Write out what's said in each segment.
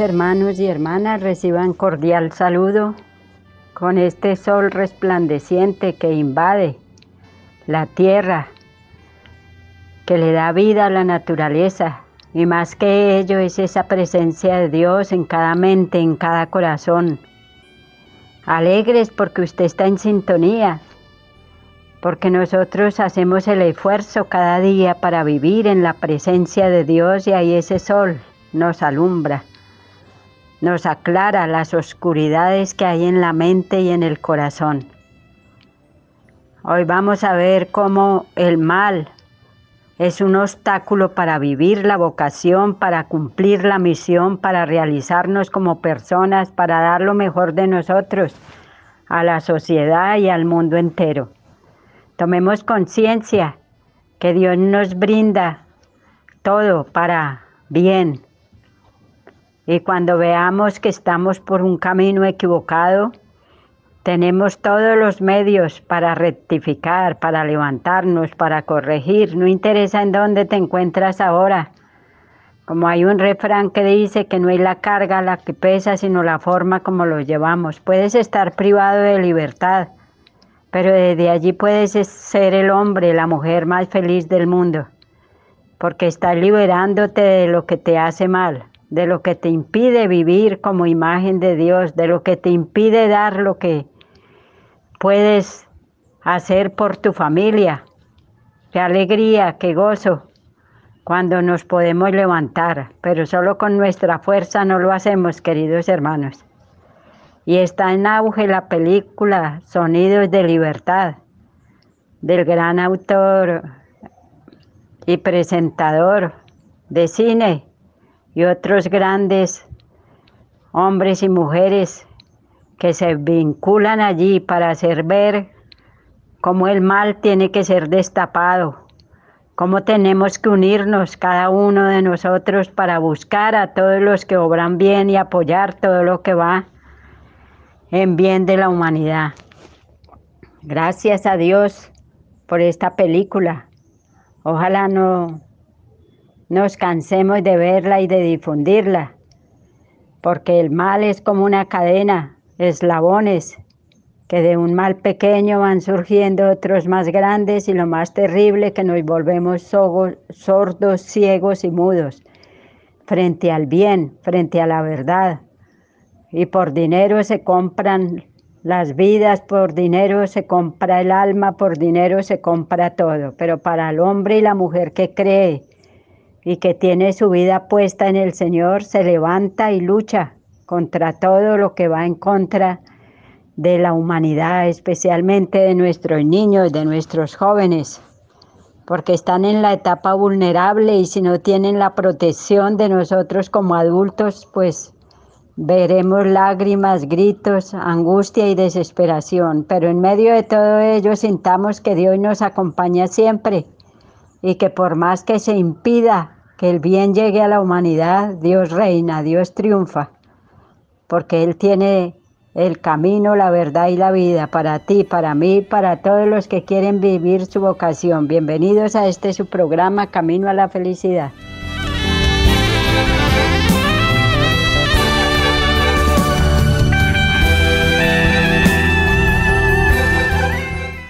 Hermanos y hermanas, reciban cordial saludo con este sol resplandeciente que invade la tierra, que le da vida a la naturaleza. Y más que ello es esa presencia de Dios en cada mente, en cada corazón. Alegres porque usted está en sintonía, porque nosotros hacemos el esfuerzo cada día para vivir en la presencia de Dios y ahí ese sol nos alumbra, nos aclara las oscuridades que hay en la mente y en el corazón. Hoy vamos a ver cómo el mal es un obstáculo para vivir la vocación, para cumplir la misión, para realizarnos como personas, para dar lo mejor de nosotros a la sociedad y al mundo entero. Tomemos conciencia que Dios nos brinda todo para bien, y cuando veamos que estamos por un camino equivocado, tenemos todos los medios para rectificar, para levantarnos, para corregir. No interesa en dónde te encuentras ahora. Como hay un refrán que dice que no es la carga la que pesa, sino la forma como lo llevamos. Puedes estar privado de libertad, pero desde allí puedes ser el hombre, la mujer más feliz del mundo, porque estás liberándote de lo que te hace mal de lo que te impide vivir como imagen de Dios, de lo que te impide dar lo que puedes hacer por tu familia. Qué alegría, qué gozo cuando nos podemos levantar, pero solo con nuestra fuerza no lo hacemos, queridos hermanos. Y está en auge la película Sonidos de Libertad del gran autor y presentador de cine y otros grandes hombres y mujeres que se vinculan allí para hacer ver cómo el mal tiene que ser destapado, cómo tenemos que unirnos cada uno de nosotros para buscar a todos los que obran bien y apoyar todo lo que va en bien de la humanidad. Gracias a Dios por esta película. Ojalá no nos cansemos de verla y de difundirla, porque el mal es como una cadena, eslabones, que de un mal pequeño van surgiendo otros más grandes y lo más terrible que nos volvemos sordos, ciegos y mudos frente al bien, frente a la verdad. Y por dinero se compran las vidas, por dinero se compra el alma, por dinero se compra todo. Pero para el hombre y la mujer que cree y que tiene su vida puesta en el Señor, se levanta y lucha contra todo lo que va en contra de la humanidad, especialmente de nuestros niños, de nuestros jóvenes, porque están en la etapa vulnerable y si no tienen la protección de nosotros como adultos, pues veremos lágrimas, gritos, angustia y desesperación, pero en medio de todo ello sintamos que Dios nos acompaña siempre y que por más que se impida que el bien llegue a la humanidad, Dios reina, Dios triunfa, porque Él tiene el camino, la verdad y la vida para ti, para mí, para todos los que quieren vivir su vocación. Bienvenidos a este su programa Camino a la Felicidad.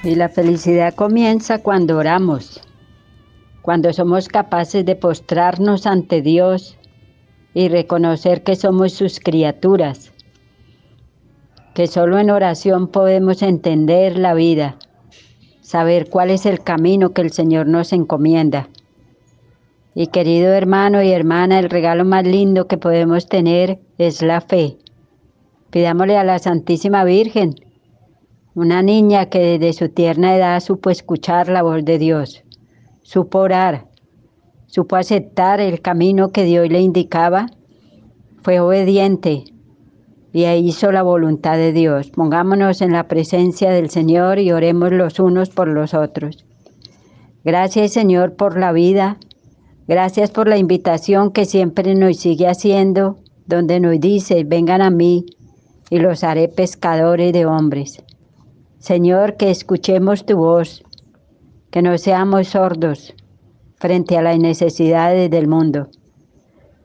Y la felicidad comienza cuando oramos cuando somos capaces de postrarnos ante Dios y reconocer que somos sus criaturas, que solo en oración podemos entender la vida, saber cuál es el camino que el Señor nos encomienda. Y querido hermano y hermana, el regalo más lindo que podemos tener es la fe. Pidámosle a la Santísima Virgen, una niña que desde su tierna edad supo escuchar la voz de Dios supo orar, supo aceptar el camino que Dios le indicaba, fue obediente y hizo la voluntad de Dios. Pongámonos en la presencia del Señor y oremos los unos por los otros. Gracias Señor por la vida, gracias por la invitación que siempre nos sigue haciendo, donde nos dice, vengan a mí y los haré pescadores de hombres. Señor, que escuchemos tu voz, que no seamos sordos frente a las necesidades del mundo.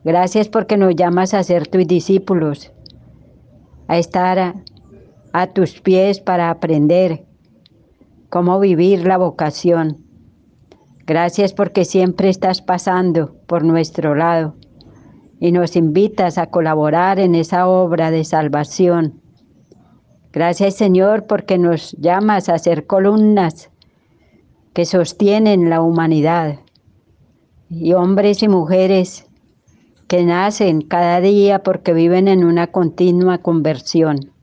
Gracias porque nos llamas a ser tus discípulos, a estar a, tus pies para aprender cómo vivir la vocación. Gracias porque siempre estás pasando por nuestro lado y nos invitas a colaborar en esa obra de salvación. Gracias Señor porque nos llamas a ser columnas que sostienen la humanidad y hombres y mujeres que nacen cada día porque viven en una continua conversión.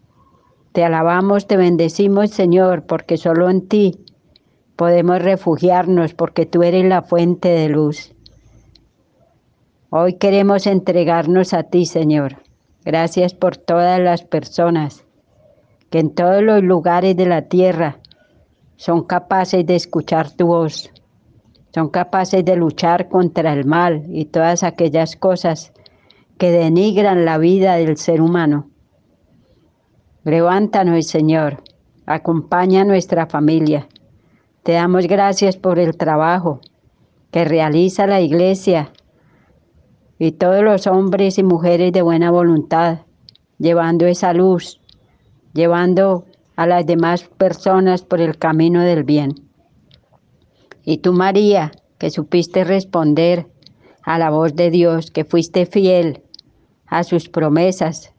Te alabamos, te bendecimos Señor porque solo en ti podemos refugiarnos porque tú eres la fuente de luz. Hoy queremos entregarnos a ti, Señor. Gracias por todas las personas que en todos los lugares de la tierra son capaces de escuchar tu voz, son capaces de luchar contra el mal y todas aquellas cosas que denigran la vida del ser humano. Levántanos, Señor, acompaña a nuestra familia. Te damos gracias por el trabajo que realiza la iglesia y todos los hombres y mujeres de buena voluntad, llevando esa luz, llevando a las demás personas por el camino del bien. Y tú, María, que supiste responder a la voz de Dios, que fuiste fiel a sus promesas,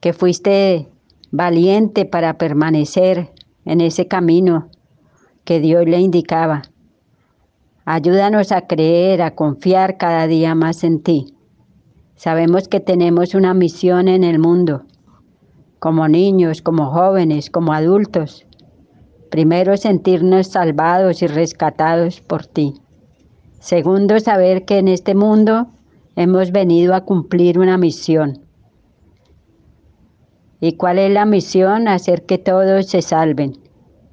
que fuiste valiente para permanecer en ese camino que Dios le indicaba. Ayúdanos a creer, a confiar cada día más en ti. Sabemos que tenemos una misión en el mundo, como niños, como jóvenes, como adultos. Primero, sentirnos salvados y rescatados por ti. Segundo, saber que en este mundo hemos venido a cumplir una misión. ¿Y cuál es la misión? Hacer que todos se salven.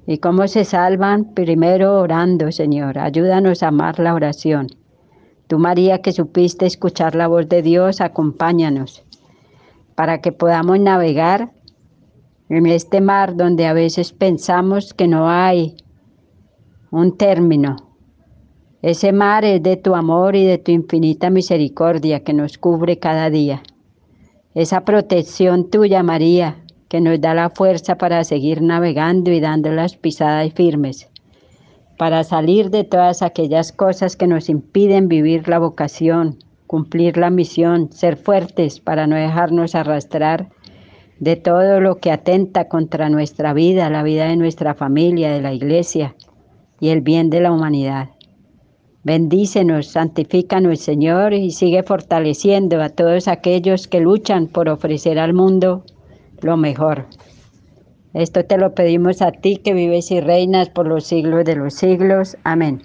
¿Y cómo se salvan? Primero orando, Señor. Ayúdanos a amar la oración. Tú, María, que supiste escuchar la voz de Dios, acompáñanos para que podamos navegar en este mar donde a veces pensamos que no hay un término. Ese mar es de tu amor y de tu infinita misericordia que nos cubre cada día. Esa protección tuya, María, que nos da la fuerza para seguir navegando y dando las pisadas firmes, para salir de todas aquellas cosas que nos impiden vivir la vocación, cumplir la misión, ser fuertes para no dejarnos arrastrar de todo lo que atenta contra nuestra vida, la vida de nuestra familia, de la iglesia y el bien de la humanidad. Bendícenos, santifícanos, Señor, y sigue fortaleciendo a todos aquellos que luchan por ofrecer al mundo lo mejor. Esto te lo pedimos a ti que vives y reinas por los siglos de los siglos. Amén.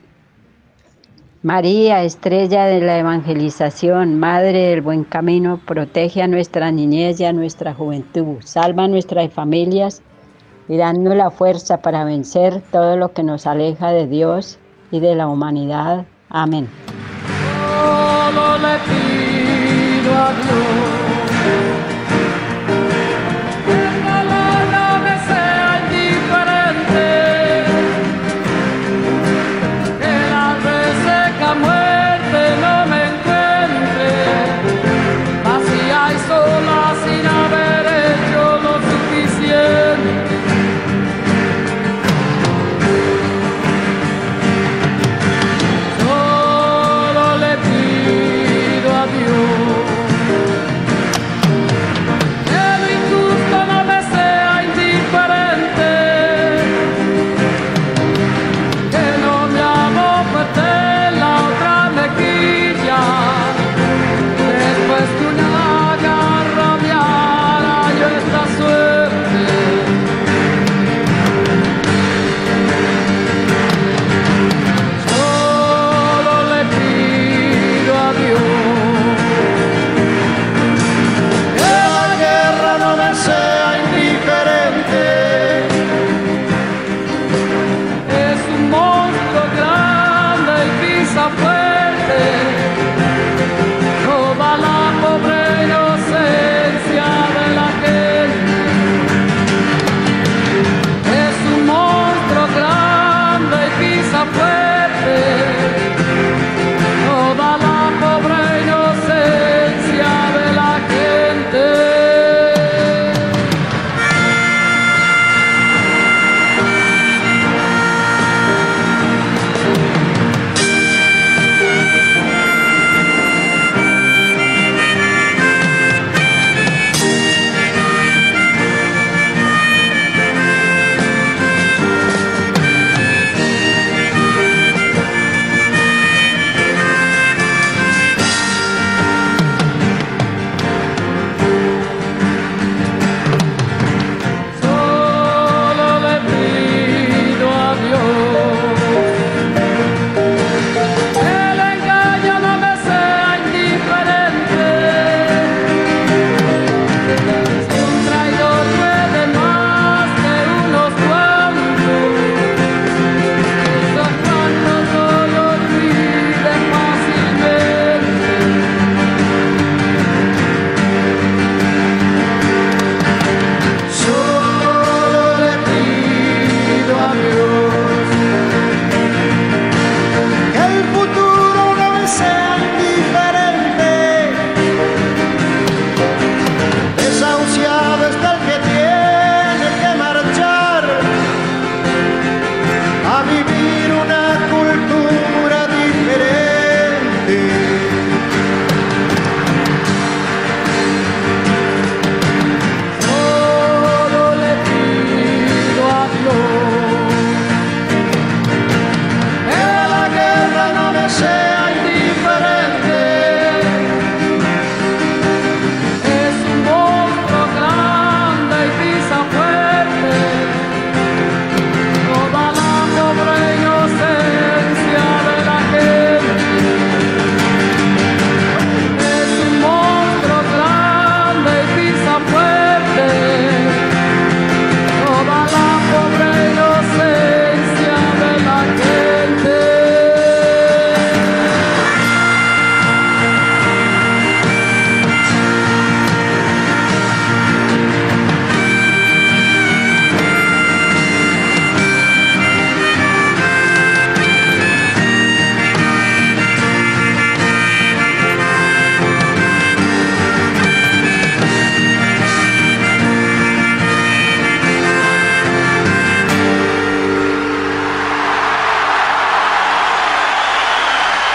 María, estrella de la evangelización, Madre del buen camino, protege a nuestra niñez y a nuestra juventud, salva a nuestras familias y dando la fuerza para vencer todo lo que nos aleja de Dios y de la humanidad. Amén.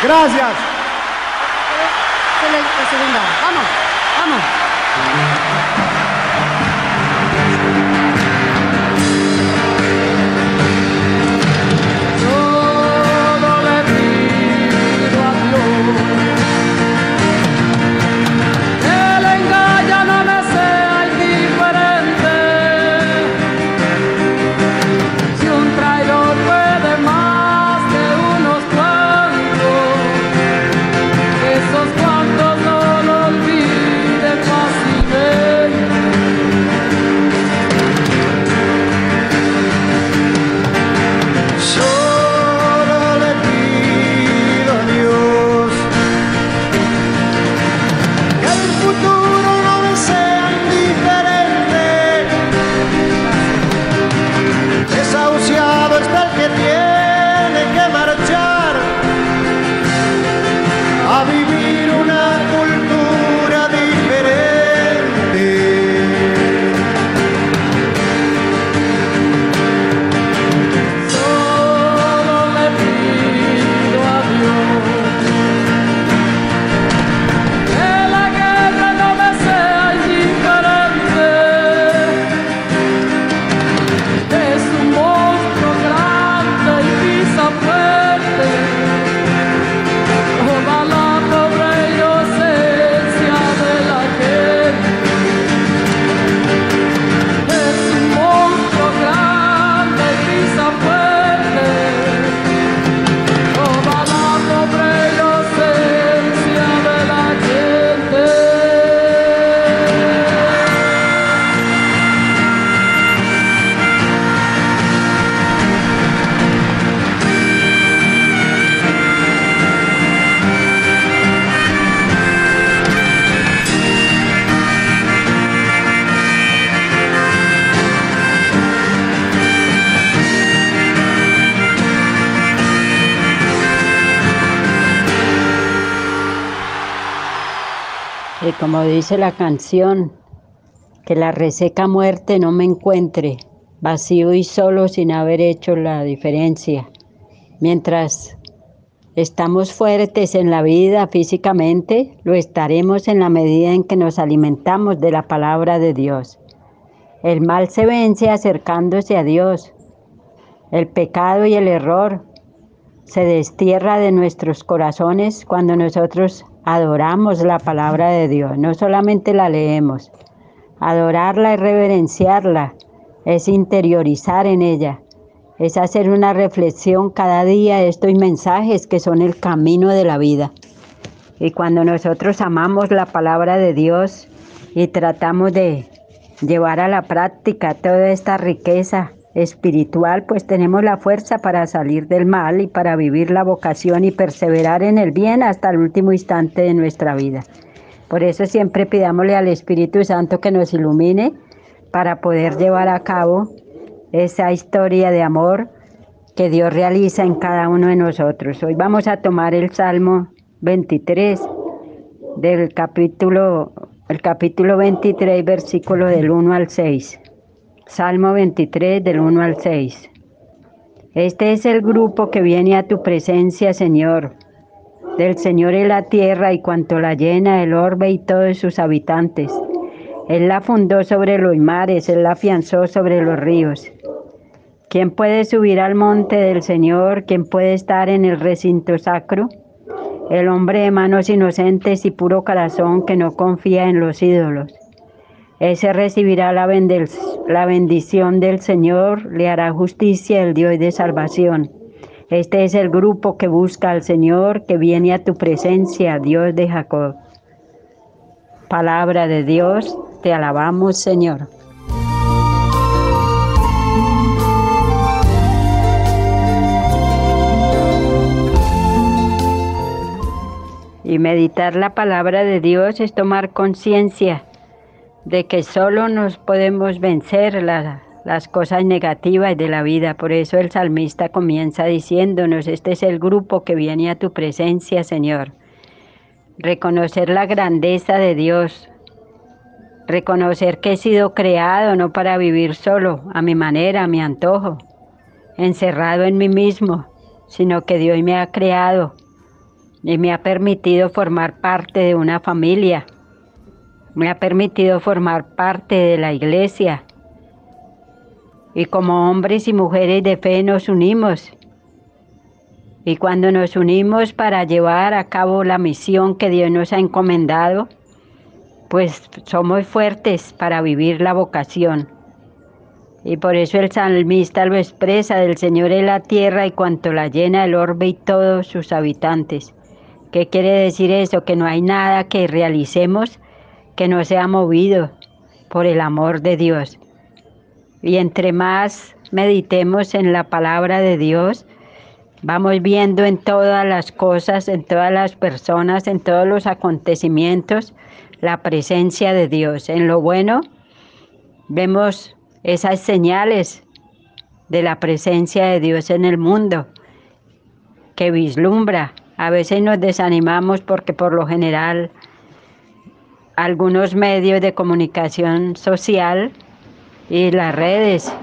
Gracias. Dice la canción, que la reseca muerte no me encuentre, vacío y solo sin haber hecho la diferencia. Mientras estamos fuertes en la vida físicamente, lo estaremos en la medida en que nos alimentamos de la palabra de Dios. El mal se vence acercándose a Dios. El pecado y el error se destierra de nuestros corazones cuando nosotros adoramos la palabra de Dios. No solamente la leemos. Adorarla es reverenciarla, es interiorizar en ella, es hacer una reflexión cada día de estos mensajes que son el camino de la vida. Y cuando nosotros amamos la palabra de Dios y tratamos de llevar a la práctica toda esta riqueza espiritual, pues tenemos la fuerza para salir del mal y para vivir la vocación y perseverar en el bien hasta el último instante de nuestra vida. Por eso siempre pidámosle al Espíritu Santo que nos ilumine para poder llevar a cabo esa historia de amor que Dios realiza en cada uno de nosotros. Hoy vamos a tomar el Salmo 23 del capítulo el capítulo 23 versículo del 1 al 6. Salmo 23 del 1 al 6. Este es el grupo que viene a tu presencia, Señor. Del Señor es la tierra y cuanto la llena, el orbe y todos sus habitantes. Él la fundó sobre los mares, Él la afianzó sobre los ríos. ¿Quién puede subir al monte del Señor? ¿Quién puede estar en el recinto sacro? El hombre de manos inocentes y puro corazón que no confía en los ídolos. Ese recibirá la, la bendición del Señor, le hará justicia el Dios de salvación. Este es el grupo que busca al Señor, que viene a tu presencia, Dios de Jacob. Palabra de Dios, te alabamos, Señor. Y meditar la palabra de Dios es tomar conciencia de que solo nos podemos vencer la- las cosas negativas de la vida. Por eso el salmista comienza diciéndonos, este es el grupo que viene a tu presencia, Señor. Reconocer la grandeza de Dios. Reconocer que he sido creado no para vivir solo, a mi manera, a mi antojo, encerrado en mí mismo, sino que Dios me ha creado y me ha permitido formar parte de una familia, me ha permitido formar parte de la iglesia. Y como hombres y mujeres de fe nos unimos. Y cuando nos unimos para llevar a cabo la misión que Dios nos ha encomendado, pues somos fuertes para vivir la vocación. Y por eso el salmista lo expresa, del Señor es la tierra y cuanto la llena el orbe y todos sus habitantes. ¿Qué quiere decir eso? Que no hay nada que realicemos que no sea movido por el amor de Dios. Y entre más meditemos en la palabra de Dios, vamos viendo en todas las cosas, en todas las personas, en todos los acontecimientos, la presencia de Dios. En lo bueno vemos esas señales de la presencia de Dios en el mundo que vislumbra. A veces nos desanimamos porque por lo general algunos medios de comunicación social y las redes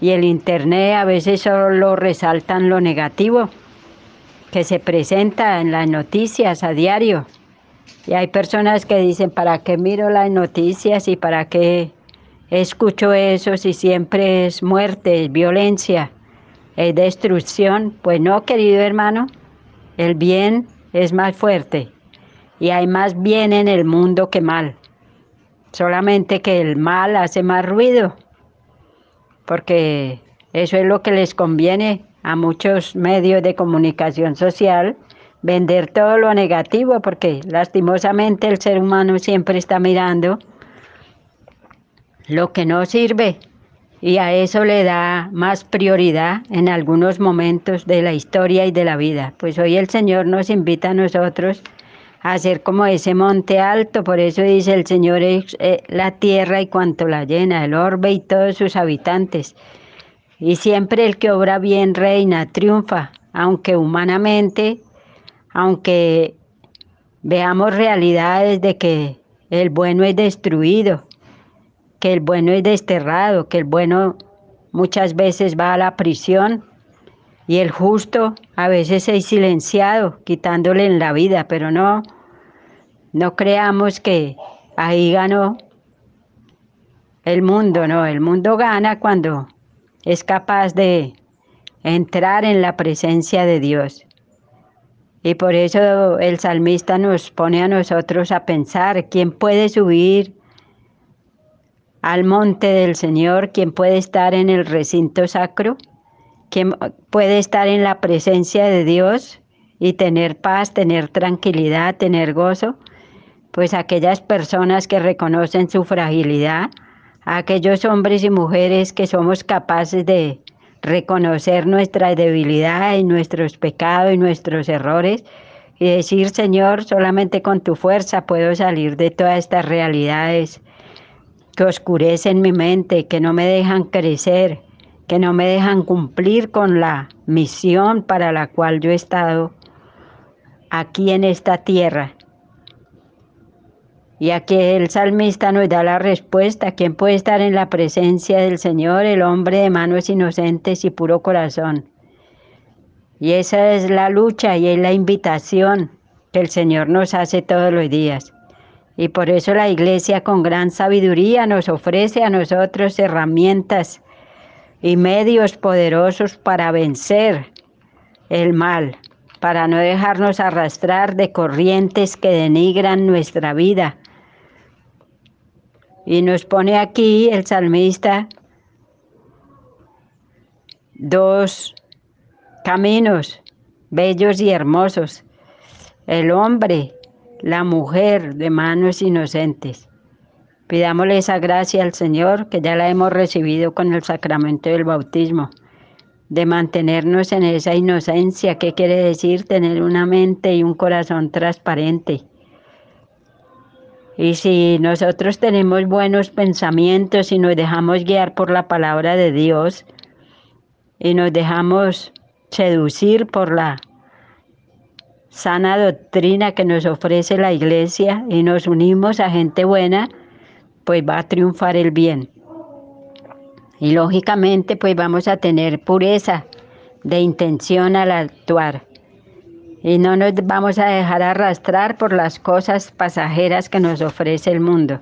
y el internet a veces solo resaltan lo negativo que se presenta en las noticias a diario. Y hay personas que dicen, ¿para qué miro las noticias y para qué escucho eso si siempre es muerte, es violencia, es destrucción? Pues no, querido hermano, el bien es más fuerte y hay más bien en el mundo que mal. Solamente que el mal hace más ruido, porque eso es lo que les conviene a muchos medios de comunicación social vender todo lo negativo, porque lastimosamente el ser humano siempre está mirando lo que no sirve y a eso le da más prioridad en algunos momentos de la historia y de la vida. Pues hoy el Señor nos invita a nosotros a ser como ese monte alto, por eso dice el Señor es eh, la tierra y cuanto la llena, el orbe y todos sus habitantes. Y siempre el que obra bien reina, triunfa, aunque humanamente aunque veamos realidades de que el bueno es destruido, que el bueno es desterrado, que el bueno muchas veces va a la prisión y el justo a veces es silenciado, quitándole en la vida, pero no, no creamos que ahí ganó el mundo, no, el mundo gana cuando es capaz de entrar en la presencia de Dios. Y por eso el salmista nos pone a nosotros a pensar quién puede subir al monte del Señor, quién puede estar en el recinto sacro, quién puede estar en la presencia de Dios y tener paz, tener tranquilidad, tener gozo. Pues aquellas personas que reconocen su fragilidad, aquellos hombres y mujeres que somos capaces de reconocer nuestra debilidad y nuestros pecados y nuestros errores y decir, Señor, solamente con tu fuerza puedo salir de todas estas realidades que oscurecen mi mente, que no me dejan crecer, que no me dejan cumplir con la misión para la cual yo he estado aquí en esta tierra. Y aquí el salmista nos da la respuesta, ¿quién puede estar en la presencia del Señor? El hombre de manos inocentes y puro corazón. Y esa es la lucha y es la invitación que el Señor nos hace todos los días. Y por eso la iglesia con gran sabiduría nos ofrece a nosotros herramientas y medios poderosos para vencer el mal, para no dejarnos arrastrar de corrientes que denigran nuestra vida y nos pone aquí el salmista dos caminos bellos y hermosos. El hombre, la mujer de manos inocentes. Pidámosle esa gracia al Señor que ya la hemos recibido con el sacramento del bautismo, de mantenernos en esa inocencia, que quiere decir tener una mente y un corazón transparente y si nosotros tenemos buenos pensamientos y nos dejamos guiar por la palabra de Dios y nos dejamos seducir por la sana doctrina que nos ofrece la iglesia y nos unimos a gente buena, pues va a triunfar el bien. Y lógicamente pues vamos a tener pureza de intención al actuar. Y no nos vamos a dejar arrastrar por las cosas pasajeras que nos ofrece el mundo.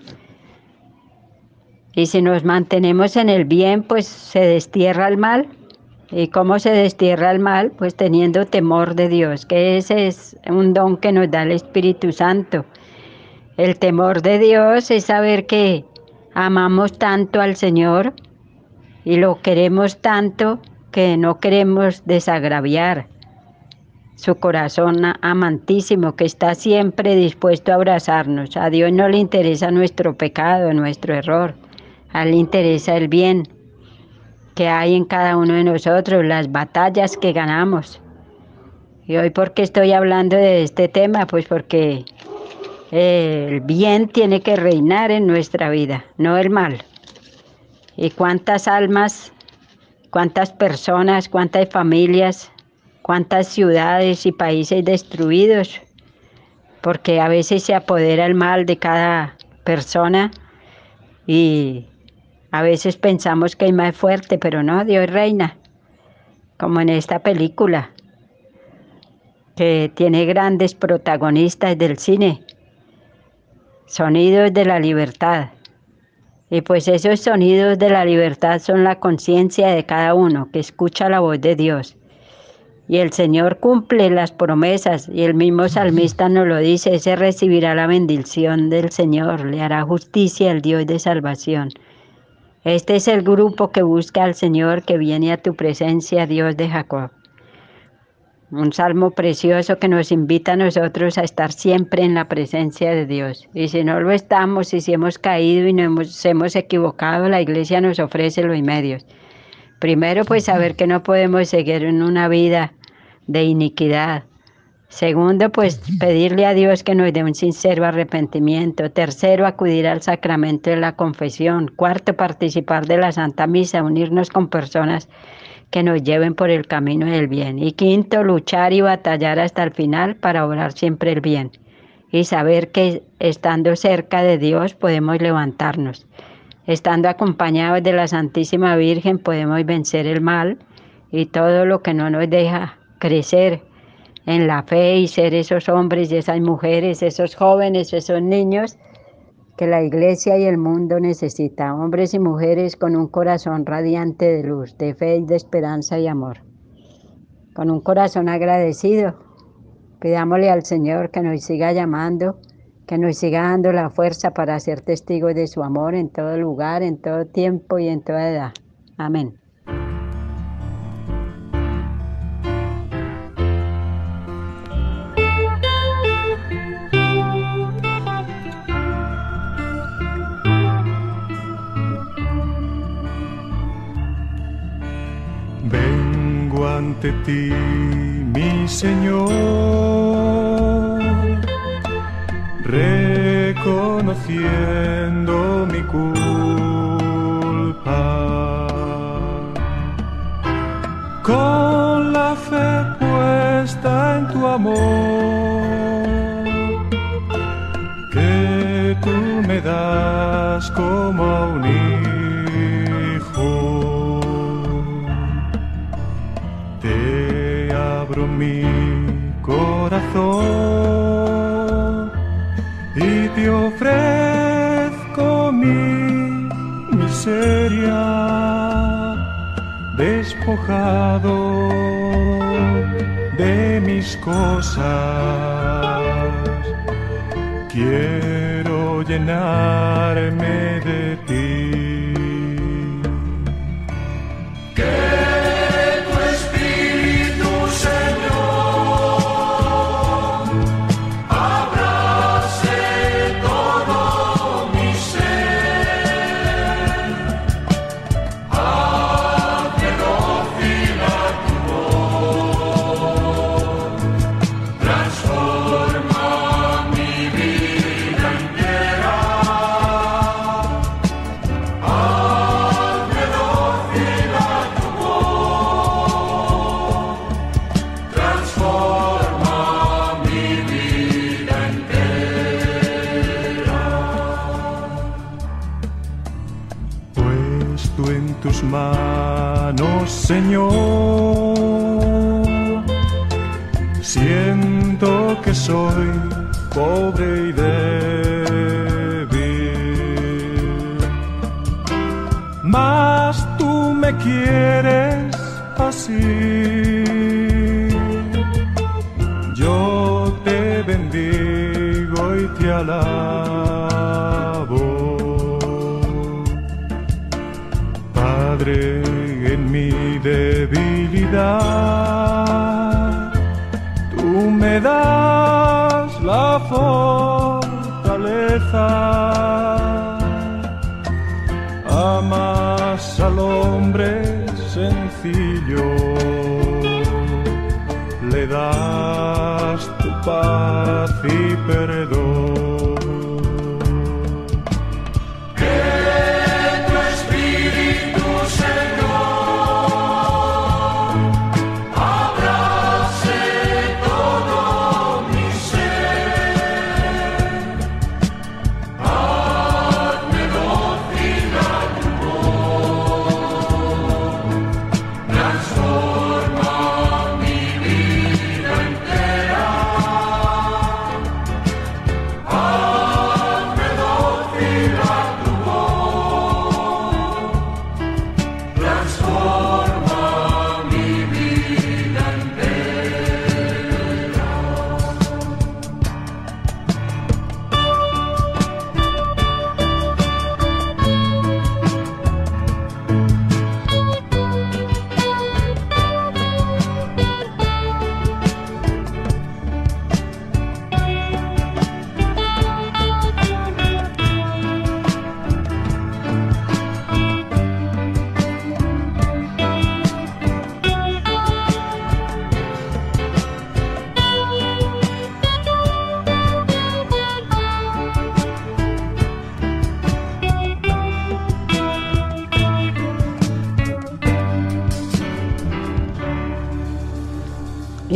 Y si nos mantenemos en el bien, pues se destierra el mal. ¿Y cómo se destierra el mal? Pues teniendo temor de Dios, que ese es un don que nos da el Espíritu Santo. El temor de Dios es saber que amamos tanto al Señor y lo queremos tanto que no queremos desagraviar su corazón amantísimo que está siempre dispuesto a abrazarnos. A Dios no le interesa nuestro pecado, nuestro error. A Él le interesa el bien que hay en cada uno de nosotros, las batallas que ganamos. Y hoy, ¿por qué estoy hablando de este tema? Pues porque el bien tiene que reinar en nuestra vida, no el mal. ¿Y cuántas almas, cuántas personas, cuántas familias, cuántas ciudades y países destruidos? Porque a veces se apodera el mal de cada persona y a veces pensamos que hay más fuerte, pero no, Dios reina, como en esta película, que tiene grandes protagonistas del cine, sonidos de la libertad. Y pues esos sonidos de la libertad son la conciencia de cada uno que escucha la voz de Dios. Y el Señor cumple las promesas y el mismo salmista nos lo dice, ese recibirá la bendición del Señor, le hará justicia el Dios de salvación. Este es el grupo que busca al Señor, que viene a tu presencia, Dios de Jacob. Un salmo precioso que nos invita a nosotros a estar siempre en la presencia de Dios. Y si no lo estamos, y si hemos caído y nos hemos equivocado, la iglesia nos ofrece los medios. Primero, pues saber que no podemos seguir en una vida de iniquidad, Segundo, pues pedirle a Dios que nos dé un sincero arrepentimiento. Tercero, acudir al sacramento de la confesión. Cuarto, participar de la Santa Misa, unirnos con personas que nos lleven por el camino del bien. Y quinto, luchar y batallar hasta el final para obrar siempre el bien. Y saber que estando cerca de Dios podemos levantarnos. Estando acompañados de la Santísima Virgen podemos vencer el mal y todo lo que no nos deja crecer en la fe y ser esos hombres y esas mujeres, esos jóvenes, esos niños que la iglesia y el mundo necesitan, hombres y mujeres con un corazón radiante de luz, de fe y de esperanza y amor. Con un corazón agradecido, pidámosle al Señor que nos siga llamando, que nos siga dando la fuerza para ser testigos de su amor en todo lugar, en todo tiempo y en toda edad. Amén. Ante ti, mi Señor, reconociendo mi culpa. Con la fe puesta en tu amor, que tú me das como y te ofrezco mi miseria despojado de mis cosas. Quiero llenarme Señor, Siento que soy pobre y débil, mas tú me quieres así. Yo te bendigo y te alabo. Tú me das la fortaleza. Amas al hombre sencillo, le das tu paz y perdón.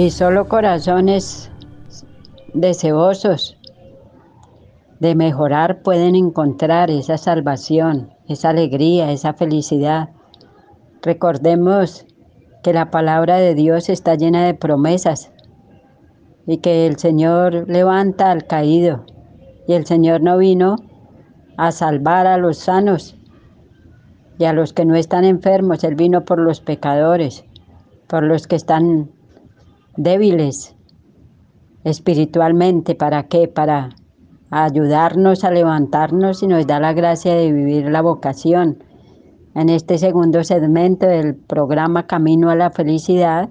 Y solo corazones deseosos de mejorar pueden encontrar esa salvación, esa alegría, esa felicidad. Recordemos que la palabra de Dios está llena de promesas y que el Señor levanta al caído. Y el Señor no vino a salvar a los sanos y a los que no están enfermos, Él vino por los pecadores, por los que están débiles espiritualmente. ¿Para qué? Para ayudarnos a levantarnos y nos da la gracia de vivir la vocación. En este segundo segmento del programa Camino a la Felicidad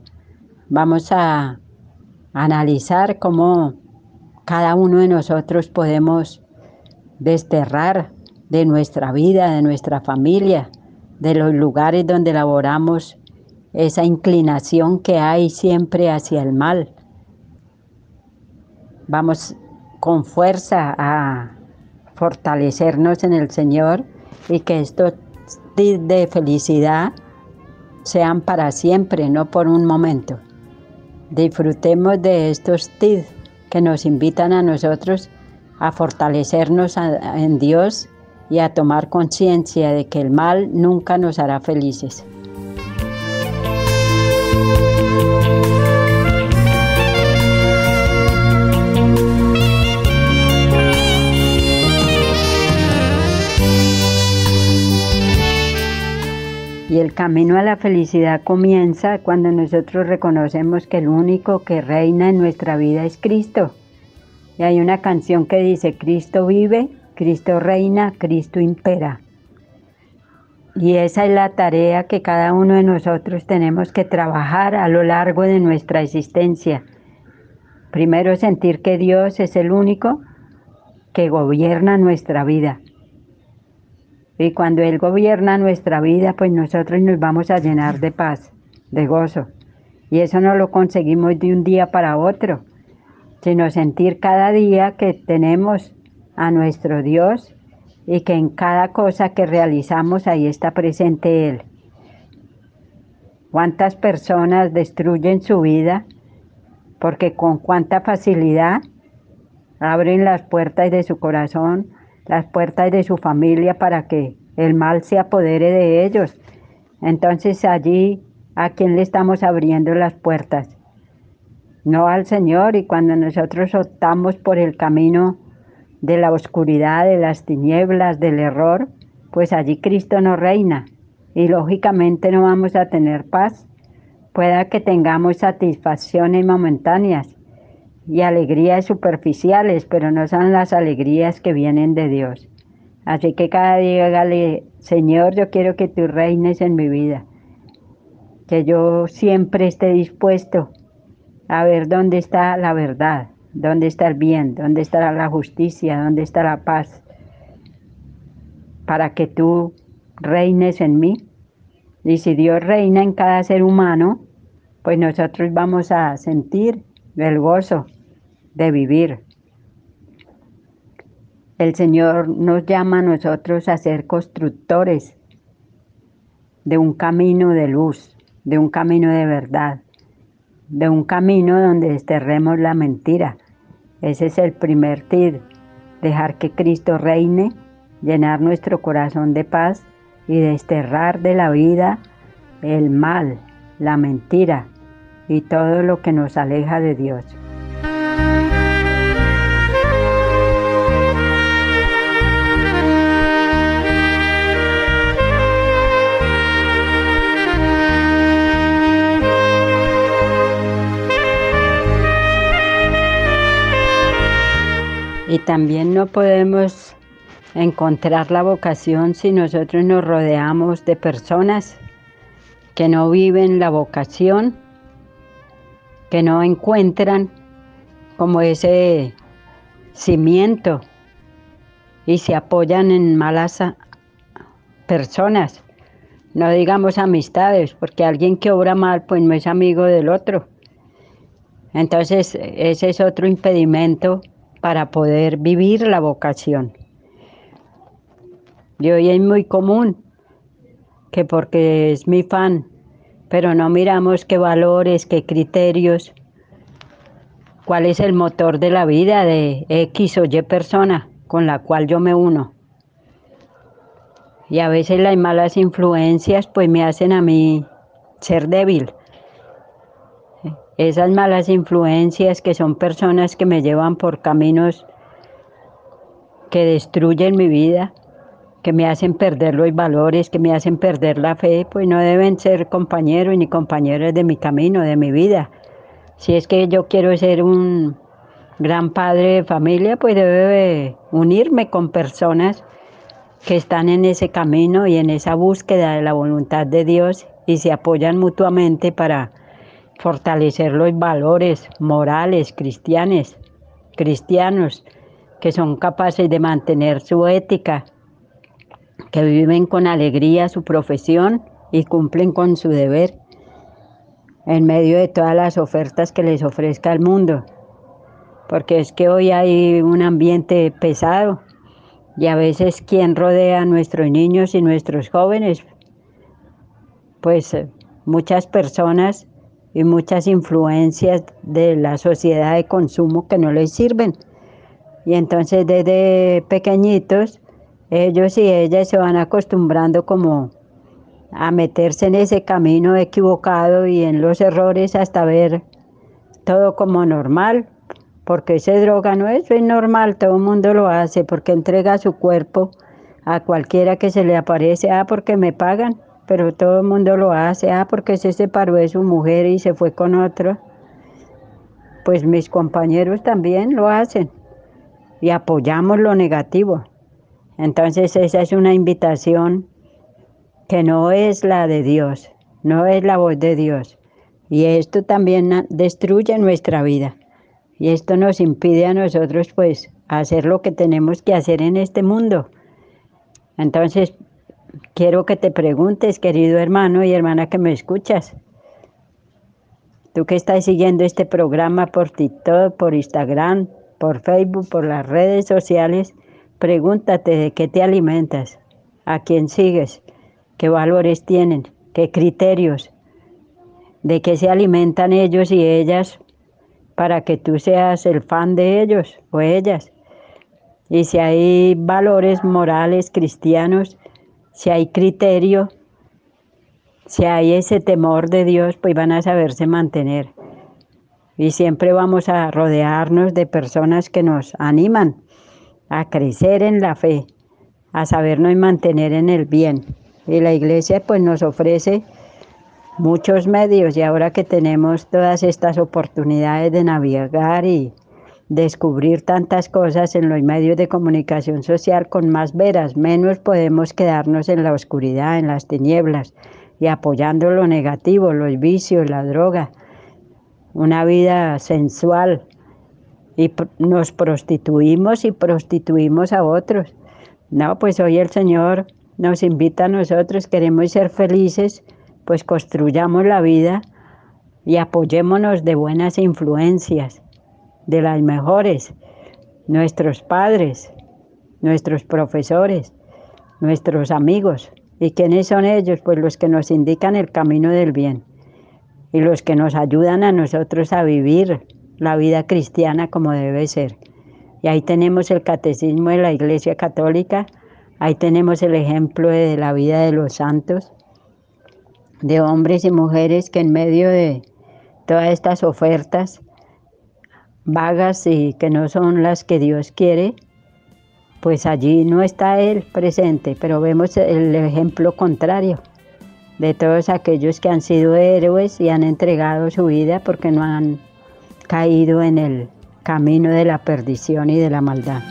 vamos a analizar cómo cada uno de nosotros podemos desterrar de nuestra vida, de nuestra familia, de los lugares donde laboramos esa inclinación que hay siempre hacia el mal. Vamos con fuerza a fortalecernos en el Señor y que estos tips de felicidad sean para siempre, no por un momento. Disfrutemos de estos tips que nos invitan a nosotros a fortalecernos en Dios y a tomar conciencia de que el mal nunca nos hará felices. Y el camino a la felicidad comienza cuando nosotros reconocemos que el único que reina en nuestra vida es Cristo. Y hay una canción que dice, Cristo vive, Cristo reina, Cristo impera. Y esa es la tarea que cada uno de nosotros tenemos que trabajar a lo largo de nuestra existencia. Primero sentir que Dios es el único que gobierna nuestra vida. Y cuando Él gobierna nuestra vida, pues nosotros nos vamos a llenar de paz, de gozo. Y eso no lo conseguimos de un día para otro, sino sentir cada día que tenemos a nuestro Dios y que en cada cosa que realizamos ahí está presente Él. ¿Cuántas personas destruyen su vida porque con cuánta facilidad abren las puertas de su corazón las puertas de su familia para que el mal se apodere de ellos. Entonces allí, ¿a quién le estamos abriendo las puertas? no al Señor. Y cuando nosotros optamos por el camino de la oscuridad, de las tinieblas, del error, pues allí Cristo no reina. Y lógicamente no vamos a tener paz. Pueda que tengamos satisfacciones momentáneas y alegrías superficiales, pero no son las alegrías que vienen de Dios. Así que cada día Señor, yo quiero que tú reines en mi vida, que yo siempre esté dispuesto a ver dónde está la verdad, dónde está el bien, dónde está la justicia, dónde está la paz, para que tú reines en mí. Y si Dios reina en cada ser humano, pues nosotros vamos a sentir el gozo de vivir. El Señor nos llama a nosotros a ser constructores de un camino de luz, de un camino de verdad, de un camino donde desterremos la mentira. Ese es el primer tir, dejar que Cristo reine, llenar nuestro corazón de paz y desterrar de la vida el mal, la mentira y todo lo que nos aleja de Dios. También no podemos encontrar la vocación si nosotros nos rodeamos de personas que no viven la vocación, que no encuentran como ese cimiento y se apoyan en malas personas, no digamos amistades, porque alguien que obra mal pues no es amigo del otro. Entonces ese es otro impedimento para poder vivir la vocación. Y hoy es muy común que porque es mi fan, pero no miramos qué valores, qué criterios, cuál es el motor de la vida de X o Y persona con la cual yo me uno. Y a veces las malas influencias pues me hacen a mí ser débil esas malas influencias que son personas que me llevan por caminos que destruyen mi vida, que me hacen perder los valores, que me hacen perder la fe, pues no deben ser compañeros ni compañeras de mi camino, de mi vida. Si es que yo quiero ser un gran padre de familia, pues debe unirme con personas que están en ese camino y en esa búsqueda de la voluntad de Dios y se apoyan mutuamente para fortalecer los valores morales cristianos, cristianos que son capaces de mantener su ética, que viven con alegría su profesión y cumplen con su deber en medio de todas las ofertas que les ofrezca el mundo. Porque es que hoy hay un ambiente pesado y a veces quien rodea a nuestros niños y nuestros jóvenes, pues muchas personas y muchas influencias de la sociedad de consumo que no les sirven. Y entonces desde pequeñitos ellos y ellas se van acostumbrando como a meterse en ese camino equivocado y en los errores hasta ver todo como normal, porque ese droga no es, es normal, todo el mundo lo hace, porque entrega su cuerpo a cualquiera que se le aparece, ah, porque me pagan, pero todo el mundo lo hace, ah, porque se separó de su mujer y se fue con otro. Pues mis compañeros también lo hacen y apoyamos lo negativo. Entonces esa es una invitación que no es la de Dios, no es la voz de Dios. Y esto también destruye nuestra vida. Y esto nos impide a nosotros pues hacer lo que tenemos que hacer en este mundo. Entonces quiero que te preguntes, querido hermano y hermana que me escuchas. Tú que estás siguiendo este programa por TikTok, por Instagram, por Facebook, por las redes sociales, pregúntate de qué te alimentas, a quién sigues, qué valores tienen, qué criterios, de qué se alimentan ellos y ellas para que tú seas el fan de ellos o ellas. Y si hay valores morales cristianos, si hay criterio, si hay ese temor de Dios, pues van a saberse mantener. y siempre vamos a rodearnos de personas que nos animan a crecer en la fe, a sabernos mantener en el bien. Y la iglesia pues nos ofrece muchos medios y ahora que tenemos todas estas oportunidades de navegar y descubrir tantas cosas en los medios de comunicación social con más veras, menos podemos quedarnos en la oscuridad, en las tinieblas y apoyando lo negativo, los vicios, la droga, una vida sensual y nos prostituimos y prostituimos a otros. No, pues hoy el Señor nos invita a nosotros, queremos ser felices, pues construyamos la vida y apoyémonos de buenas influencias, de las mejores, nuestros padres, nuestros profesores, nuestros amigos. ¿Y quiénes son ellos? Pues los que nos indican el camino del bien y los que nos ayudan a nosotros a vivir la vida cristiana como debe ser. Y ahí tenemos el catecismo de la Iglesia Católica, ahí tenemos el ejemplo de la vida de los santos, de hombres y mujeres que en medio de todas estas ofertas vagas y que no son las que Dios quiere, pues allí no está Él presente, pero vemos el ejemplo contrario de todos aquellos que han sido héroes y han entregado su vida porque no han caído en el camino de la perdición y de la maldad.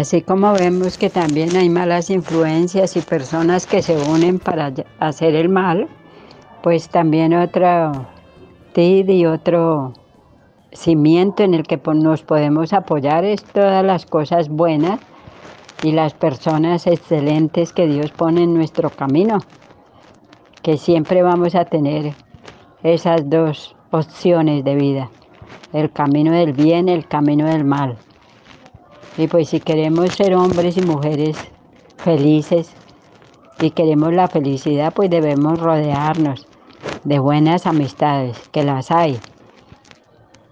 Así como vemos que también hay malas influencias y personas que se unen para hacer el mal, pues también otro TID y otro cimiento en el que nos podemos apoyar es todas las cosas buenas y las personas excelentes que Dios pone en nuestro camino, que siempre vamos a tener esas dos opciones de vida, el camino del bien, el camino del mal. Y pues si queremos ser hombres y mujeres felices y queremos la felicidad, pues debemos rodearnos de buenas amistades, que las hay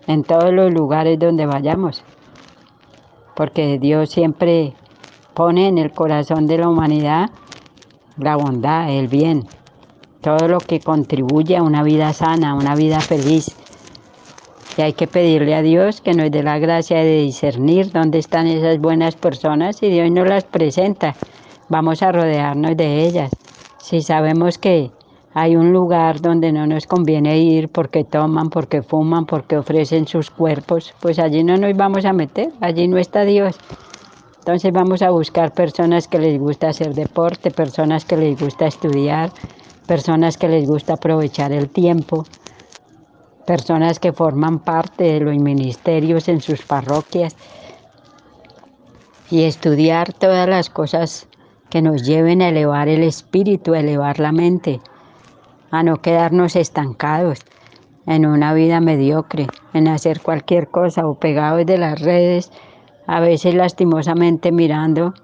en todos los lugares donde vayamos. Porque Dios siempre pone en el corazón de la humanidad la bondad, el bien, todo lo que contribuye a una vida sana, a una vida feliz. Y hay que pedirle a Dios que nos dé la gracia de discernir dónde están esas buenas personas y Dios nos las presenta. Vamos a rodearnos de ellas. Si sabemos que hay un lugar donde no nos conviene ir porque toman, porque fuman, porque ofrecen sus cuerpos, pues allí no nos vamos a meter, allí no está Dios. Entonces vamos a buscar personas que les gusta hacer deporte, personas que les gusta estudiar, personas que les gusta aprovechar el tiempo, personas que forman parte de los ministerios en sus parroquias y estudiar todas las cosas que nos lleven a elevar el espíritu, a elevar la mente, a no quedarnos estancados en una vida mediocre, en hacer cualquier cosa o pegados de las redes, a veces lastimosamente mirando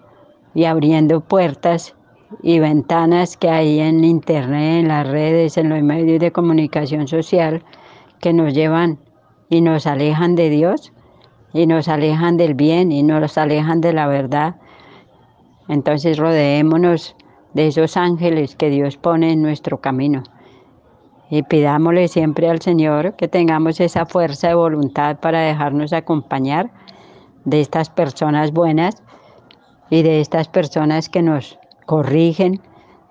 y abriendo puertas y ventanas que hay en internet, en las redes, en los medios de comunicación social, que nos llevan y nos alejan de Dios y nos alejan del bien y nos alejan de la verdad. Entonces rodeémonos de esos ángeles que Dios pone en nuestro camino y pidámosle siempre al Señor que tengamos esa fuerza de voluntad para dejarnos acompañar de estas personas buenas y de estas personas que nos corrigen,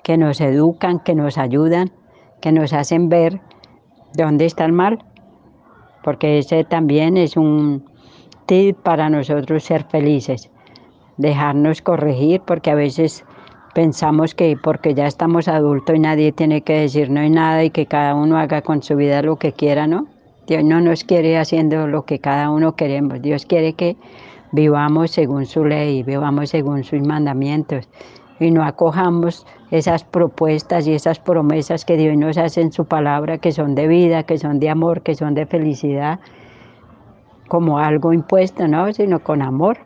que nos educan, que nos ayudan, que nos hacen ver dónde está el mal, porque ese también es un tip para nosotros ser felices, dejarnos corregir, porque a veces pensamos que porque ya estamos adultos y nadie tiene que decirnos nada y que cada uno haga con su vida lo que quiera, ¿no? Dios no nos quiere haciendo lo que cada uno queremos, Dios quiere que vivamos según su ley, vivamos según sus mandamientos y no acojamos esas propuestas y esas promesas que Dios nos hace en su palabra, que son de vida, que son de amor, que son de felicidad, como algo impuesto, ¿no? Sino con amor,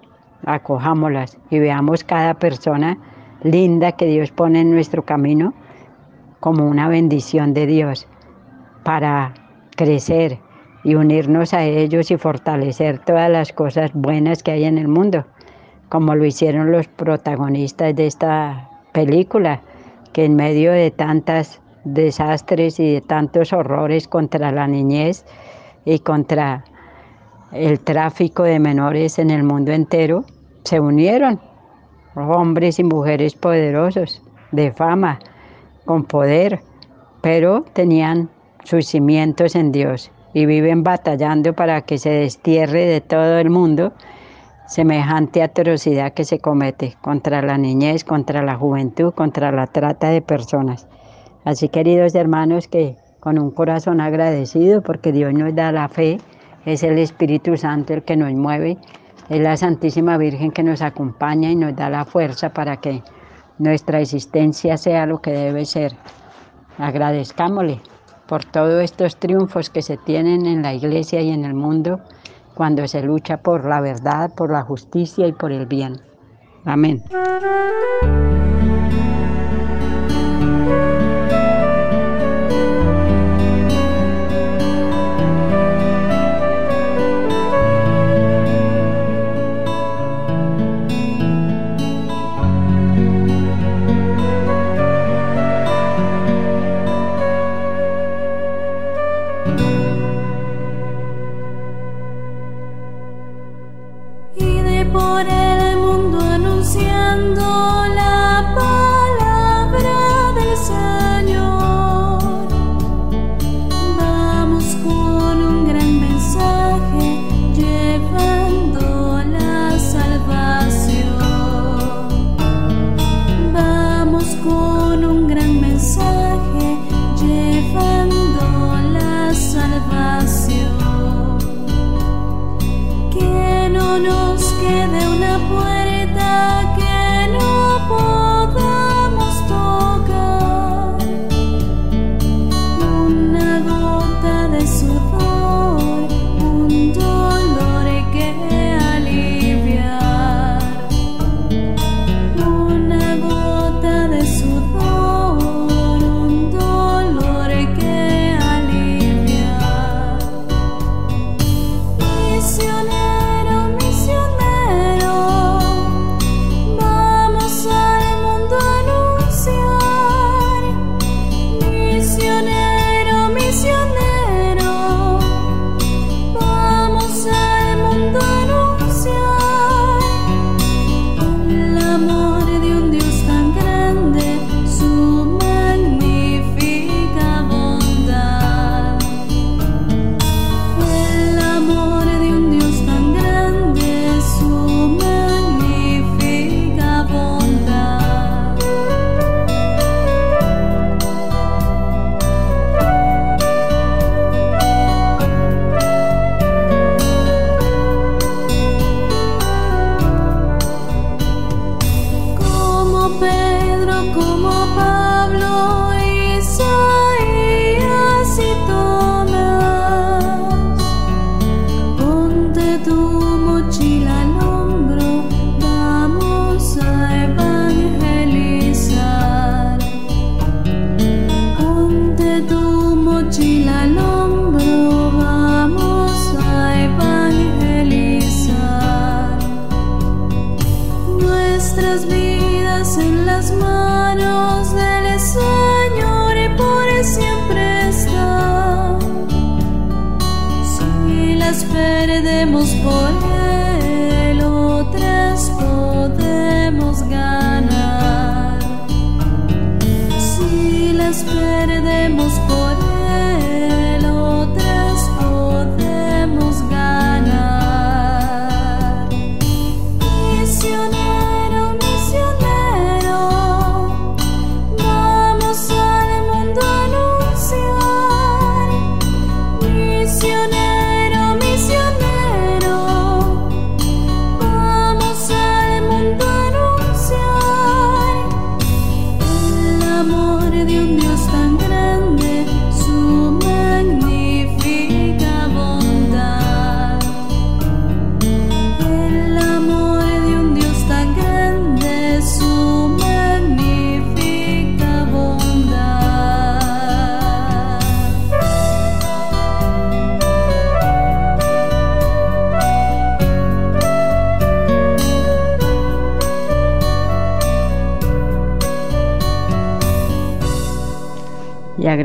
acojámoslas y veamos cada persona linda que Dios pone en nuestro camino como una bendición de Dios para crecer y unirnos a ellos y fortalecer todas las cosas buenas que hay en el mundo, como lo hicieron los protagonistas de esta película, que en medio de tantos desastres y de tantos horrores contra la niñez y contra el tráfico de menores en el mundo entero, se unieron hombres y mujeres poderosos, de fama, con poder, pero tenían sus cimientos en Dios y viven batallando para que se destierre de todo el mundo semejante atrocidad que se comete contra la niñez, contra la juventud, contra la trata de personas. Así, queridos hermanos, que con un corazón agradecido porque Dios nos da la fe, es el Espíritu Santo el que nos mueve, es la Santísima Virgen que nos acompaña y nos da la fuerza para que nuestra existencia sea lo que debe ser. Agradezcámosle por todos estos triunfos que se tienen en la iglesia y en el mundo cuando se lucha por la verdad, por la justicia y por el bien. Amén.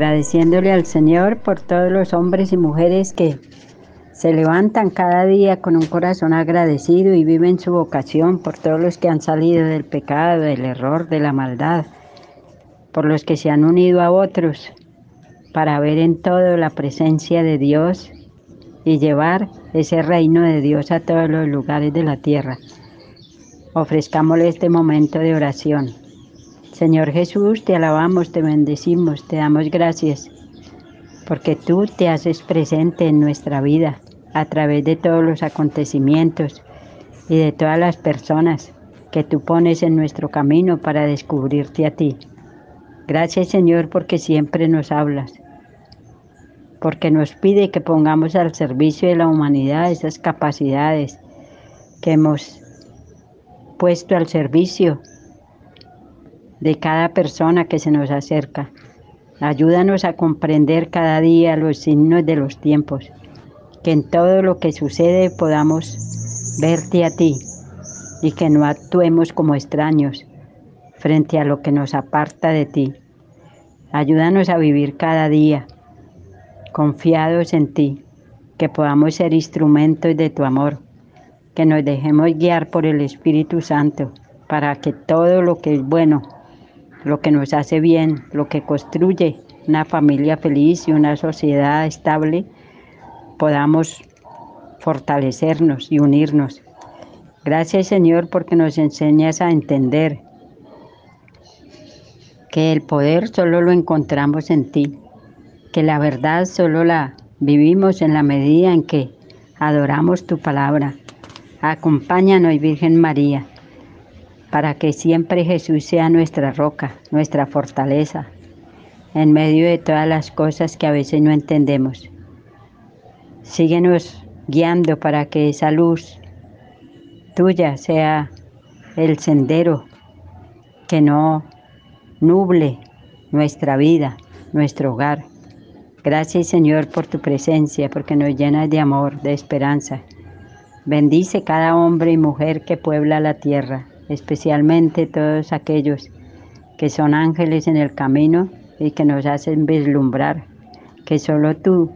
Agradeciéndole al Señor por todos los hombres y mujeres que se levantan cada día con un corazón agradecido y viven su vocación por todos los que han salido del pecado, del error, de la maldad, por los que se han unido a otros para ver en todo la presencia de Dios y llevar ese reino de Dios a todos los lugares de la tierra. Ofrezcámosle este momento de oración. Señor Jesús, te alabamos, te bendecimos, te damos gracias, porque tú te haces presente en nuestra vida a través de todos los acontecimientos y de todas las personas que tú pones en nuestro camino para descubrirte a ti. Gracias Señor porque siempre nos hablas, porque nos pide que pongamos al servicio de la humanidad esas capacidades que hemos puesto al servicio de cada persona que se nos acerca. Ayúdanos a comprender cada día los signos de los tiempos, que en todo lo que sucede podamos verte a ti y que no actuemos como extraños frente a lo que nos aparta de ti. Ayúdanos a vivir cada día confiados en ti, que podamos ser instrumentos de tu amor, que nos dejemos guiar por el Espíritu Santo para que todo lo que es bueno lo que nos hace bien, lo que construye una familia feliz y una sociedad estable, podamos fortalecernos y unirnos. Gracias Señor porque nos enseñas a entender que el poder solo lo encontramos en ti, que la verdad solo la vivimos en la medida en que adoramos tu palabra. Acompáñanos, Virgen María para que siempre Jesús sea nuestra roca, nuestra fortaleza, en medio de todas las cosas que a veces no entendemos. Síguenos guiando para que esa luz tuya sea el sendero que no nuble nuestra vida, nuestro hogar. Gracias Señor por tu presencia, porque nos llenas de amor, de esperanza. Bendice cada hombre y mujer que puebla la tierra especialmente todos aquellos que son ángeles en el camino y que nos hacen vislumbrar que solo tú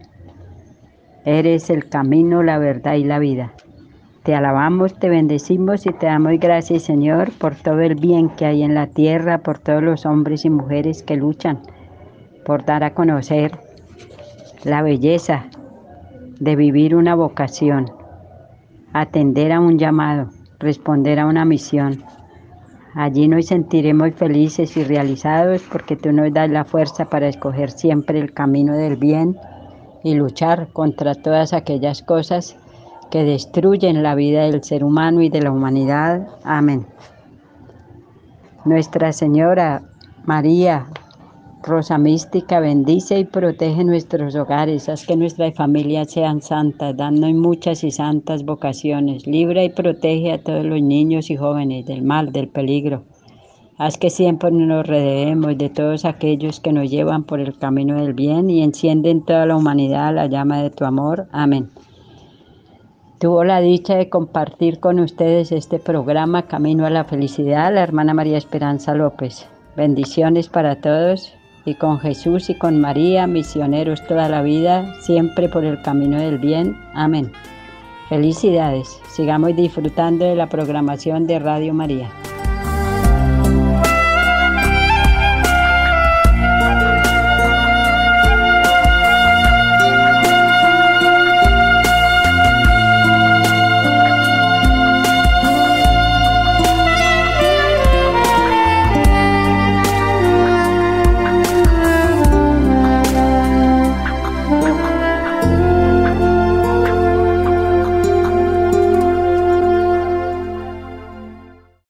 eres el camino, la verdad y la vida. Te alabamos, te bendecimos y te damos gracias, Señor, por todo el bien que hay en la tierra, por todos los hombres y mujeres que luchan por dar a conocer la belleza de vivir una vocación, atender a un llamado responder a una misión. Allí nos sentiremos felices y realizados porque tú nos das la fuerza para escoger siempre el camino del bien y luchar contra todas aquellas cosas que destruyen la vida del ser humano y de la humanidad. Amén. Nuestra Señora María, Rosa Mística, bendice y protege nuestros hogares, haz que nuestras familias sean santas, dando muchas y santas vocaciones. Libra y protege a todos los niños y jóvenes del mal, del peligro. Haz que siempre nos rodeemos de todos aquellos que nos llevan por el camino del bien y encienden toda la humanidad la llama de tu amor. Amén. Tuvo la dicha de compartir con ustedes este programa Camino a la Felicidad, la hermana María Esperanza López. Bendiciones para todos y con Jesús y con María, misioneros toda la vida, siempre por el camino del bien. Amén. Felicidades. Sigamos disfrutando de la programación de Radio María.